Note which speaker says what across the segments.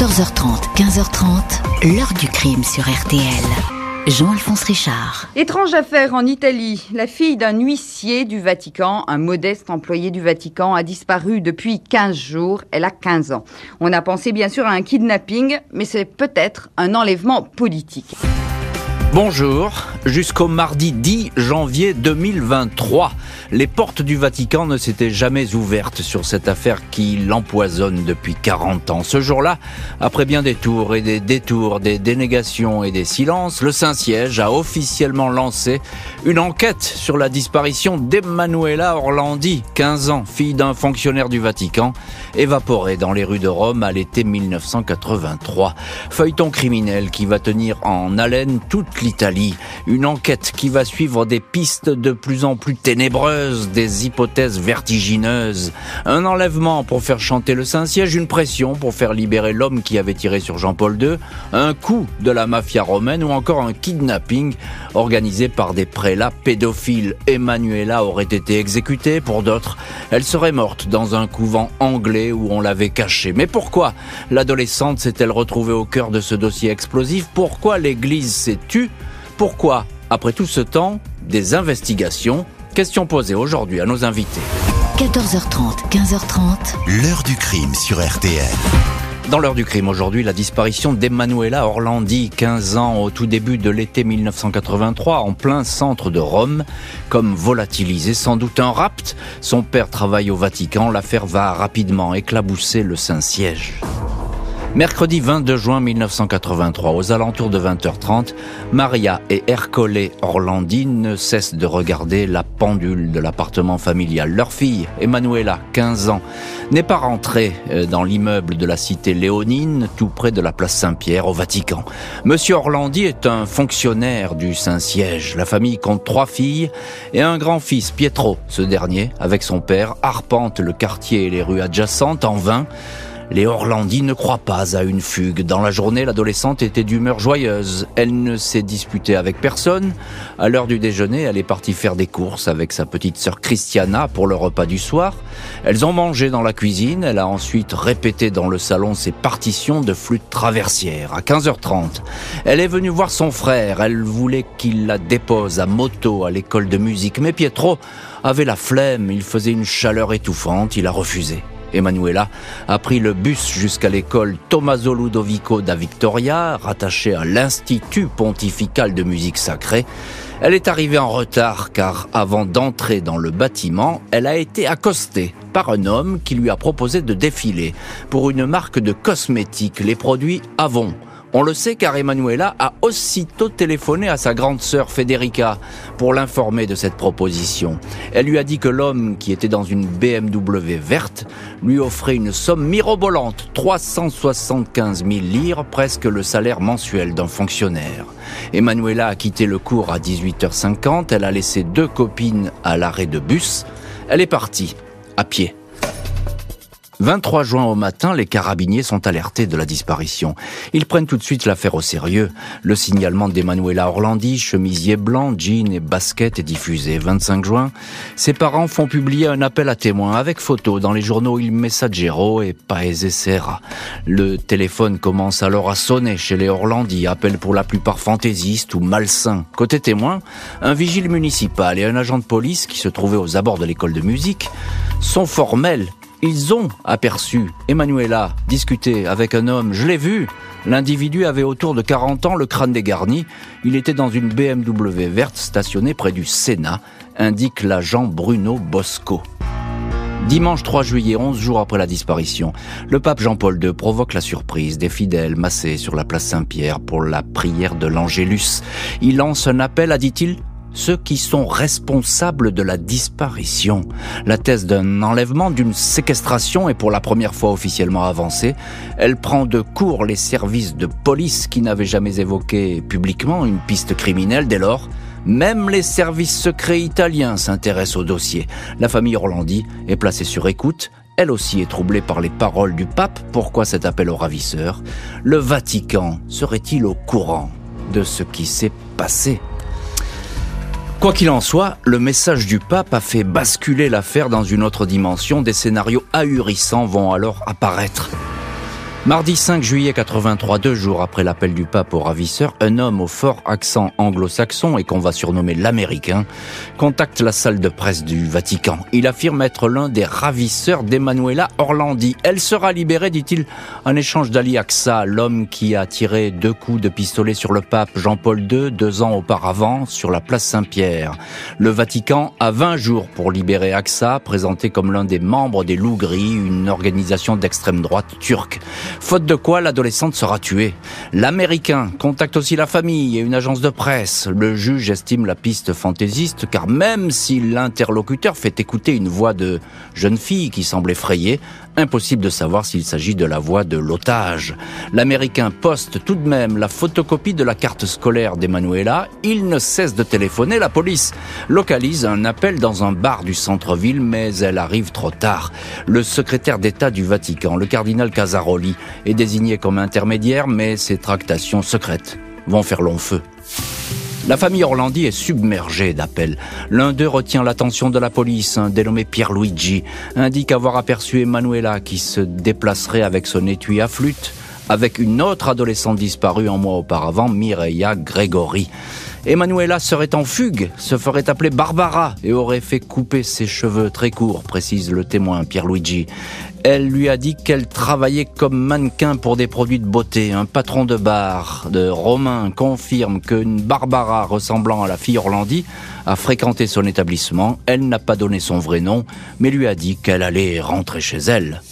Speaker 1: 14h30, 15h30, l'heure du crime sur RTL. Jean-Alphonse Richard.
Speaker 2: Étrange affaire en Italie. La fille d'un huissier du Vatican, un modeste employé du Vatican, a disparu depuis 15 jours. Elle a 15 ans. On a pensé bien sûr à un kidnapping, mais c'est peut-être un enlèvement politique.
Speaker 3: Bonjour, jusqu'au mardi 10 janvier 2023, les portes du Vatican ne s'étaient jamais ouvertes sur cette affaire qui l'empoisonne depuis 40 ans. Ce jour-là, après bien des tours et des détours, des dénégations et des silences, le Saint-Siège a officiellement lancé une enquête sur la disparition d'Emanuela Orlandi, 15 ans, fille d'un fonctionnaire du Vatican, évaporée dans les rues de Rome à l'été 1983. Feuilleton criminel qui va tenir en haleine toute l'Italie. Une enquête qui va suivre des pistes de plus en plus ténébreuses, des hypothèses vertigineuses. Un enlèvement pour faire chanter le Saint-Siège, une pression pour faire libérer l'homme qui avait tiré sur Jean-Paul II, un coup de la mafia romaine ou encore un kidnapping organisé par des prélats pédophiles. Emmanuela aurait été exécutée, pour d'autres, elle serait morte dans un couvent anglais où on l'avait cachée. Mais pourquoi l'adolescente s'est-elle retrouvée au cœur de ce dossier explosif? Pourquoi l'Église s'est tue pourquoi, après tout ce temps, des investigations Question posée aujourd'hui à nos invités.
Speaker 1: 14h30, 15h30.
Speaker 4: L'heure du crime sur RTL.
Speaker 3: Dans l'heure du crime aujourd'hui, la disparition d'Emanuela Orlandi, 15 ans au tout début de l'été 1983, en plein centre de Rome, comme volatilisé, sans doute un rapt. Son père travaille au Vatican, l'affaire va rapidement éclabousser le Saint-Siège. Mercredi 22 juin 1983, aux alentours de 20h30, Maria et Ercole Orlandi ne cessent de regarder la pendule de l'appartement familial. Leur fille, Emanuela, 15 ans, n'est pas rentrée euh, dans l'immeuble de la cité léonine, tout près de la place Saint-Pierre, au Vatican. Monsieur Orlandi est un fonctionnaire du Saint-Siège. La famille compte trois filles et un grand-fils, Pietro. Ce dernier, avec son père, arpente le quartier et les rues adjacentes en vain les Orlandi ne croient pas à une fugue. Dans la journée, l'adolescente était d'humeur joyeuse. Elle ne s'est disputée avec personne. À l'heure du déjeuner, elle est partie faire des courses avec sa petite sœur Christiana pour le repas du soir. Elles ont mangé dans la cuisine. Elle a ensuite répété dans le salon ses partitions de flûte traversière. À 15h30, elle est venue voir son frère. Elle voulait qu'il la dépose à moto à l'école de musique. Mais Pietro avait la flemme. Il faisait une chaleur étouffante. Il a refusé. Emanuela a pris le bus jusqu'à l'école Tommaso Ludovico da Victoria, rattachée à l'Institut pontifical de musique sacrée. Elle est arrivée en retard car avant d'entrer dans le bâtiment, elle a été accostée par un homme qui lui a proposé de défiler pour une marque de cosmétiques, les produits Avon. On le sait car Emanuela a aussitôt téléphoné à sa grande sœur Federica pour l'informer de cette proposition. Elle lui a dit que l'homme qui était dans une BMW verte lui offrait une somme mirobolante, 375 000 lire, presque le salaire mensuel d'un fonctionnaire. Emanuela a quitté le cours à 18h50, elle a laissé deux copines à l'arrêt de bus, elle est partie, à pied. 23 juin au matin, les carabiniers sont alertés de la disparition. Ils prennent tout de suite l'affaire au sérieux. Le signalement d'Emanuela Orlandi, chemisier blanc, jean et basket est diffusé. 25 juin, ses parents font publier un appel à témoins avec photos dans les journaux Il Messaggero et Paese Serra. Le téléphone commence alors à sonner chez les Orlandi, appel pour la plupart fantaisistes ou malsains. Côté témoins, un vigile municipal et un agent de police qui se trouvaient aux abords de l'école de musique sont formels ils ont aperçu Emanuela discuter avec un homme. Je l'ai vu. L'individu avait autour de 40 ans, le crâne dégarni. Il était dans une BMW verte stationnée près du Sénat, indique l'agent Bruno Bosco. Dimanche 3 juillet, 11 jours après la disparition, le pape Jean-Paul II provoque la surprise des fidèles massés sur la place Saint-Pierre pour la prière de l'Angélus. Il lance un appel à, dit-il, ceux qui sont responsables de la disparition. La thèse d'un enlèvement, d'une séquestration est pour la première fois officiellement avancée. Elle prend de court les services de police qui n'avaient jamais évoqué publiquement une piste criminelle dès lors. Même les services secrets italiens s'intéressent au dossier. La famille Orlandi est placée sur écoute. Elle aussi est troublée par les paroles du pape. Pourquoi cet appel aux ravisseurs Le Vatican serait-il au courant de ce qui s'est passé? Quoi qu'il en soit, le message du pape a fait basculer l'affaire dans une autre dimension. Des scénarios ahurissants vont alors apparaître. Mardi 5 juillet 83, deux jours après l'appel du pape au ravisseur, un homme au fort accent anglo-saxon et qu'on va surnommer l'américain contacte la salle de presse du Vatican. Il affirme être l'un des ravisseurs d'Emanuela Orlandi. Elle sera libérée, dit-il, en échange d'Ali Aksa, l'homme qui a tiré deux coups de pistolet sur le pape Jean-Paul II deux ans auparavant sur la place Saint-Pierre. Le Vatican a 20 jours pour libérer Aksa, présenté comme l'un des membres des Loups Gris, une organisation d'extrême droite turque. Faute de quoi, l'adolescente sera tuée. L'Américain contacte aussi la famille et une agence de presse. Le juge estime la piste fantaisiste car même si l'interlocuteur fait écouter une voix de jeune fille qui semble effrayée, impossible de savoir s'il s'agit de la voix de l'otage. L'Américain poste tout de même la photocopie de la carte scolaire d'Emanuela. Il ne cesse de téléphoner. La police localise un appel dans un bar du centre-ville, mais elle arrive trop tard. Le secrétaire d'État du Vatican, le cardinal Casaroli, est désigné comme intermédiaire, mais ses tractations secrètes vont faire long feu. La famille Orlandi est submergée d'appels. L'un d'eux retient l'attention de la police, un dénommé Pierluigi, indique avoir aperçu Emanuela qui se déplacerait avec son étui à flûte avec une autre adolescente disparue un mois auparavant, Mireia Gregory. Emanuela serait en fugue, se ferait appeler Barbara et aurait fait couper ses cheveux très courts, précise le témoin Pierluigi. Elle lui a dit qu'elle travaillait comme mannequin pour des produits de beauté. Un patron de bar de Romain confirme qu'une Barbara ressemblant à la fille Orlandi a fréquenté son établissement. Elle n'a pas donné son vrai nom, mais lui a dit qu'elle allait rentrer chez elle.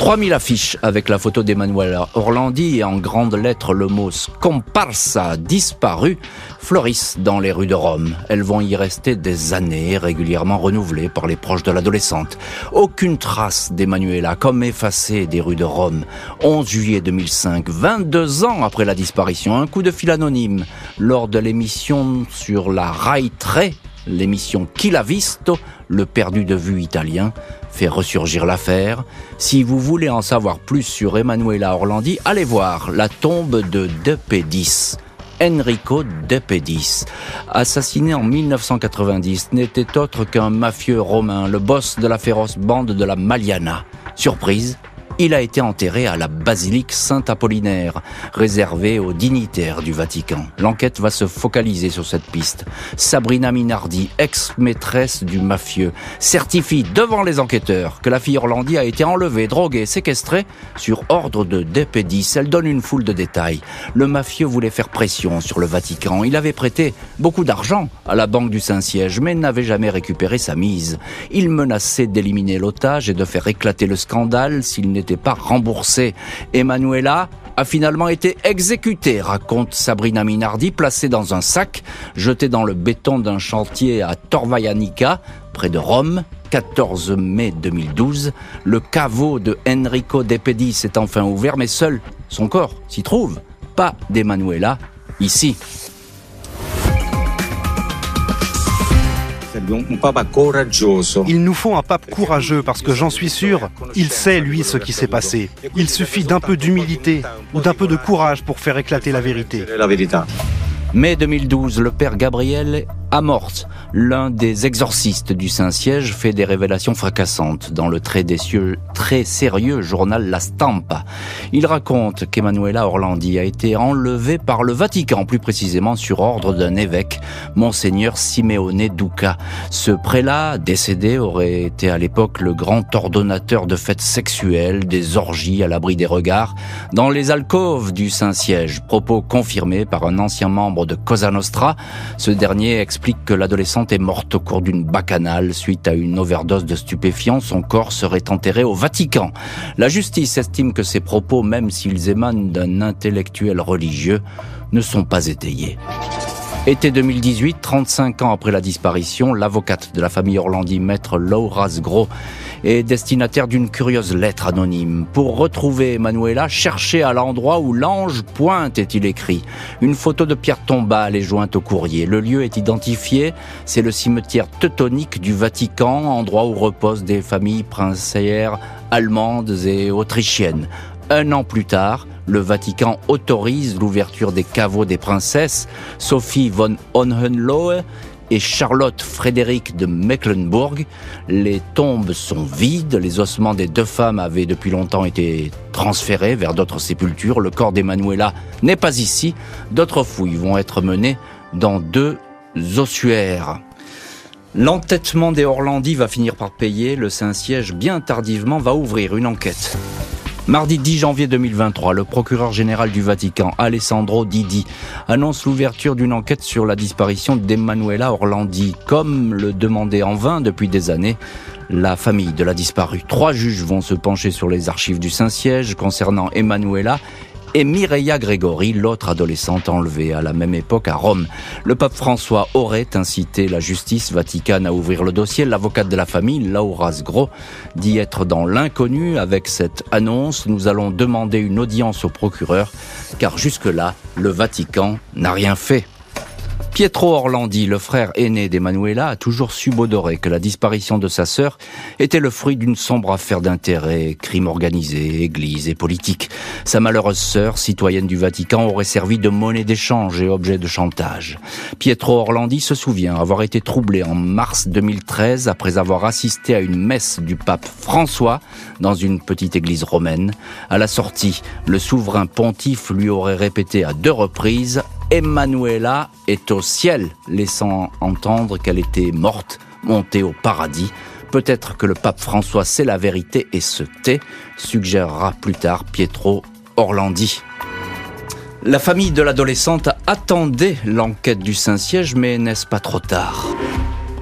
Speaker 3: 3000 affiches avec la photo d'Emmanuel Orlandi et en grandes lettres le mot scomparsa disparu fleurissent dans les rues de Rome. Elles vont y rester des années, régulièrement renouvelées par les proches de l'adolescente. Aucune trace d'Emmanuela, comme effacée des rues de Rome. 11 juillet 2005, 22 ans après la disparition, un coup de fil anonyme lors de l'émission sur la Rai 3 l'émission Qui l'a visto, le perdu de vue italien, fait ressurgir l'affaire. Si vous voulez en savoir plus sur Emanuela Orlandi, allez voir La tombe de De Pedis. Enrico De Pedis, assassiné en 1990, n'était autre qu'un mafieux romain, le boss de la féroce bande de la Maliana. Surprise, il a été enterré à la basilique Saint-Apollinaire, réservée aux dignitaires du Vatican. L'enquête va se focaliser sur cette piste. Sabrina Minardi, ex-maîtresse du mafieux, certifie devant les enquêteurs que la fille Orlandi a été enlevée, droguée, séquestrée sur ordre de Depedis. Elle donne une foule de détails. Le mafieux voulait faire pression sur le Vatican. Il avait prêté beaucoup d'argent à la Banque du Saint-Siège, mais n'avait jamais récupéré sa mise. Il menaçait d'éliminer l'otage et de faire éclater le scandale s'il n'était pas remboursé. Emanuela a finalement été exécutée, raconte Sabrina Minardi, placée dans un sac, jeté dans le béton d'un chantier à Torvaianica, près de Rome. 14 mai 2012, le caveau de Enrico De Pedis est enfin ouvert, mais seul son corps s'y trouve. Pas d'Emanuela, ici.
Speaker 4: Il nous faut un pape courageux parce que j'en suis sûr, il sait lui ce qui s'est passé. Il suffit d'un peu d'humilité ou d'un peu de courage pour faire éclater la vérité.
Speaker 3: Mai 2012, le père Gabriel Amorth, l'un des exorcistes du Saint-Siège, fait des révélations fracassantes dans le très, très sérieux journal La Stampa. Il raconte qu'Emanuela Orlandi a été enlevée par le Vatican, plus précisément sur ordre d'un évêque, Monseigneur Simeone Duca. Ce prélat, décédé, aurait été à l'époque le grand ordonnateur de fêtes sexuelles, des orgies à l'abri des regards, dans les alcôves du Saint-Siège, propos confirmés par un ancien membre de Cosa Nostra. Ce dernier explique que l'adolescente est morte au cours d'une bacchanale suite à une overdose de stupéfiants. Son corps serait enterré au Vatican. La justice estime que ces propos, même s'ils émanent d'un intellectuel religieux, ne sont pas étayés. Été 2018, 35 ans après la disparition, l'avocate de la famille Orlandi, maître Laura Gros, est destinataire d'une curieuse lettre anonyme. Pour retrouver Emanuela, cherchez à l'endroit où l'ange pointe, est-il écrit. Une photo de pierre tombale est jointe au courrier. Le lieu est identifié, c'est le cimetière teutonique du Vatican, endroit où reposent des familles princières allemandes et autrichiennes. Un an plus tard, le Vatican autorise l'ouverture des caveaux des princesses. Sophie von Hohenlohe et Charlotte Frédéric de Mecklenburg. Les tombes sont vides, les ossements des deux femmes avaient depuis longtemps été transférés vers d'autres sépultures. Le corps d'Emanuela n'est pas ici. D'autres fouilles vont être menées dans deux ossuaires. L'entêtement des Orlandis va finir par payer. Le Saint-Siège, bien tardivement, va ouvrir une enquête. Mardi 10 janvier 2023, le procureur général du Vatican, Alessandro Didi, annonce l'ouverture d'une enquête sur la disparition d'Emanuela Orlandi, comme le demandait en vain depuis des années la famille de la disparue. Trois juges vont se pencher sur les archives du Saint-Siège concernant Emanuela et Mireia Gregori, l'autre adolescente enlevée à la même époque à Rome. Le pape François aurait incité la justice vaticane à ouvrir le dossier. L'avocate de la famille, Laura Sgro, dit être dans l'inconnu avec cette annonce. Nous allons demander une audience au procureur, car jusque-là, le Vatican n'a rien fait. Pietro Orlandi, le frère aîné d'Emanuela, a toujours subodoré que la disparition de sa sœur était le fruit d'une sombre affaire d'intérêt, crime organisé, église et politique. Sa malheureuse sœur, citoyenne du Vatican, aurait servi de monnaie d'échange et objet de chantage. Pietro Orlandi se souvient avoir été troublé en mars 2013 après avoir assisté à une messe du pape François dans une petite église romaine. À la sortie, le souverain pontife lui aurait répété à deux reprises Emanuela est au ciel, laissant entendre qu'elle était morte, montée au paradis. Peut-être que le pape François sait la vérité et se tait, suggérera plus tard Pietro Orlandi. La famille de l'adolescente attendait l'enquête du Saint-Siège, mais n'est-ce pas trop tard?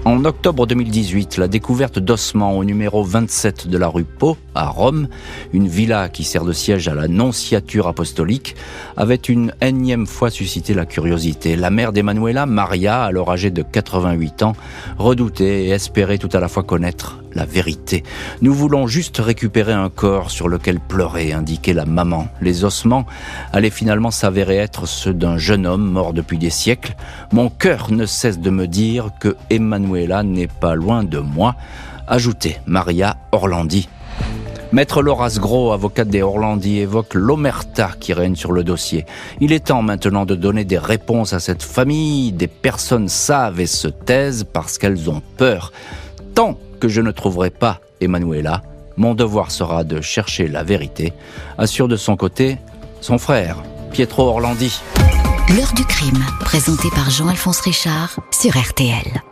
Speaker 3: En octobre 2018, la découverte d'ossements au numéro 27 de la rue Pau, à Rome, une villa qui sert de siège à la nonciature apostolique, avait une énième fois suscité la curiosité. La mère d'Emanuela, Maria, alors âgée de 88 ans, redoutait et espérait tout à la fois connaître la vérité. Nous voulons juste récupérer un corps sur lequel pleurer, indiquait la maman. Les ossements allaient finalement s'avérer être ceux d'un jeune homme mort depuis des siècles. Mon cœur ne cesse de me dire que Emanuela n'est pas loin de moi, ajoutait Maria Orlandi. Maître Laura Gros, avocate des Orlandi, évoque l'omerta qui règne sur le dossier. Il est temps maintenant de donner des réponses à cette famille. Des personnes savent et se taisent parce qu'elles ont peur. Tant que je ne trouverai pas Emanuela, mon devoir sera de chercher la vérité, assure de son côté son frère, Pietro Orlandi.
Speaker 1: L'heure du crime, présenté par Jean-Alphonse Richard sur RTL.